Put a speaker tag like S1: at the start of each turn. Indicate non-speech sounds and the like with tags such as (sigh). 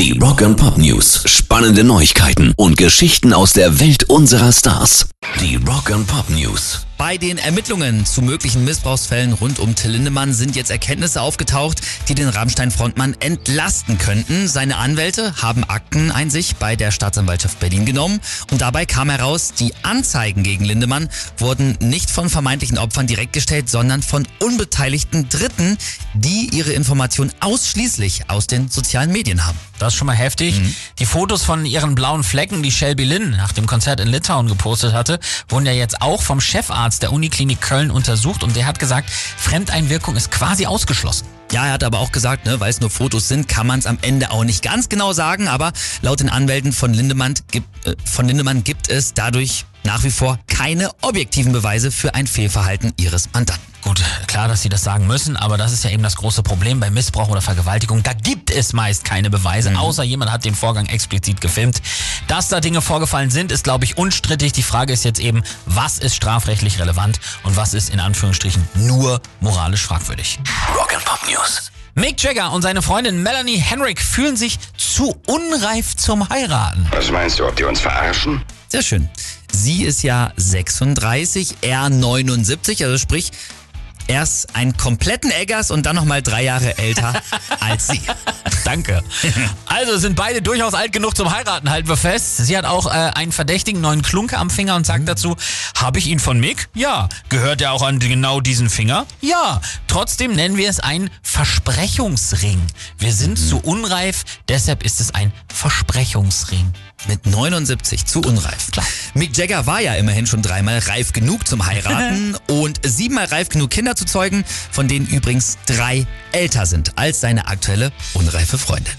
S1: Die Rock and Pop News. Spannende Neuigkeiten und Geschichten aus der Welt unserer Stars. Die Rock and Pop News.
S2: Bei den Ermittlungen zu möglichen Missbrauchsfällen rund um Till Lindemann sind jetzt Erkenntnisse aufgetaucht, die den Rammstein-Frontmann entlasten könnten. Seine Anwälte haben Akteneinsicht bei der Staatsanwaltschaft Berlin genommen und dabei kam heraus, die Anzeigen gegen Lindemann wurden nicht von vermeintlichen Opfern direkt gestellt, sondern von unbeteiligten Dritten, die ihre Informationen ausschließlich aus den sozialen Medien haben.
S3: Das ist schon mal heftig.
S2: Mhm.
S3: Die Fotos von ihren blauen Flecken, die Shelby Lynn nach dem Konzert in Litauen gepostet hatte, wurden ja jetzt auch vom Chefarzt der Uniklinik Köln untersucht und der hat gesagt, Fremdeinwirkung ist quasi ausgeschlossen.
S2: Ja, er hat aber auch gesagt, ne, weil es nur Fotos sind, kann man es am Ende auch nicht ganz genau sagen. Aber laut den Anwälten von Lindemann gibt, äh, von Lindemann gibt es dadurch nach wie vor keine objektiven Beweise für ein Fehlverhalten ihres Mandanten.
S3: Gut, klar, dass sie das sagen müssen, aber das ist ja eben das große Problem bei Missbrauch oder Vergewaltigung. Da gibt es meist keine Beweise, außer jemand hat den Vorgang explizit gefilmt. Dass da Dinge vorgefallen sind, ist, glaube ich, unstrittig. Die Frage ist jetzt eben, was ist strafrechtlich relevant und was ist in Anführungsstrichen nur moralisch fragwürdig.
S1: Rock and Pop News.
S3: Mick Jagger und seine Freundin Melanie Henrik fühlen sich zu unreif zum Heiraten.
S4: Was meinst du, ob die uns verarschen?
S2: Sehr schön. Sie ist ja 36, er 79, also sprich, erst einen kompletten Eggers und dann nochmal drei Jahre älter (laughs) als sie.
S3: Danke. Also sind beide durchaus alt genug zum Heiraten, halten wir fest. Sie hat auch äh, einen verdächtigen neuen Klunker am Finger und sagt dazu, habe ich ihn von Mick? Ja. Gehört er auch an genau diesen Finger? Ja. Trotzdem nennen wir es einen Versprechungsring. Wir sind zu unreif, deshalb ist es ein Versprechungsring.
S2: Mit 79 zu unreif.
S3: Klar.
S2: Mick Jagger war ja immerhin schon dreimal reif genug zum Heiraten und (laughs) siebenmal reif genug Kinder zu zeugen, von denen übrigens drei älter sind als seine aktuelle unreife Freundin.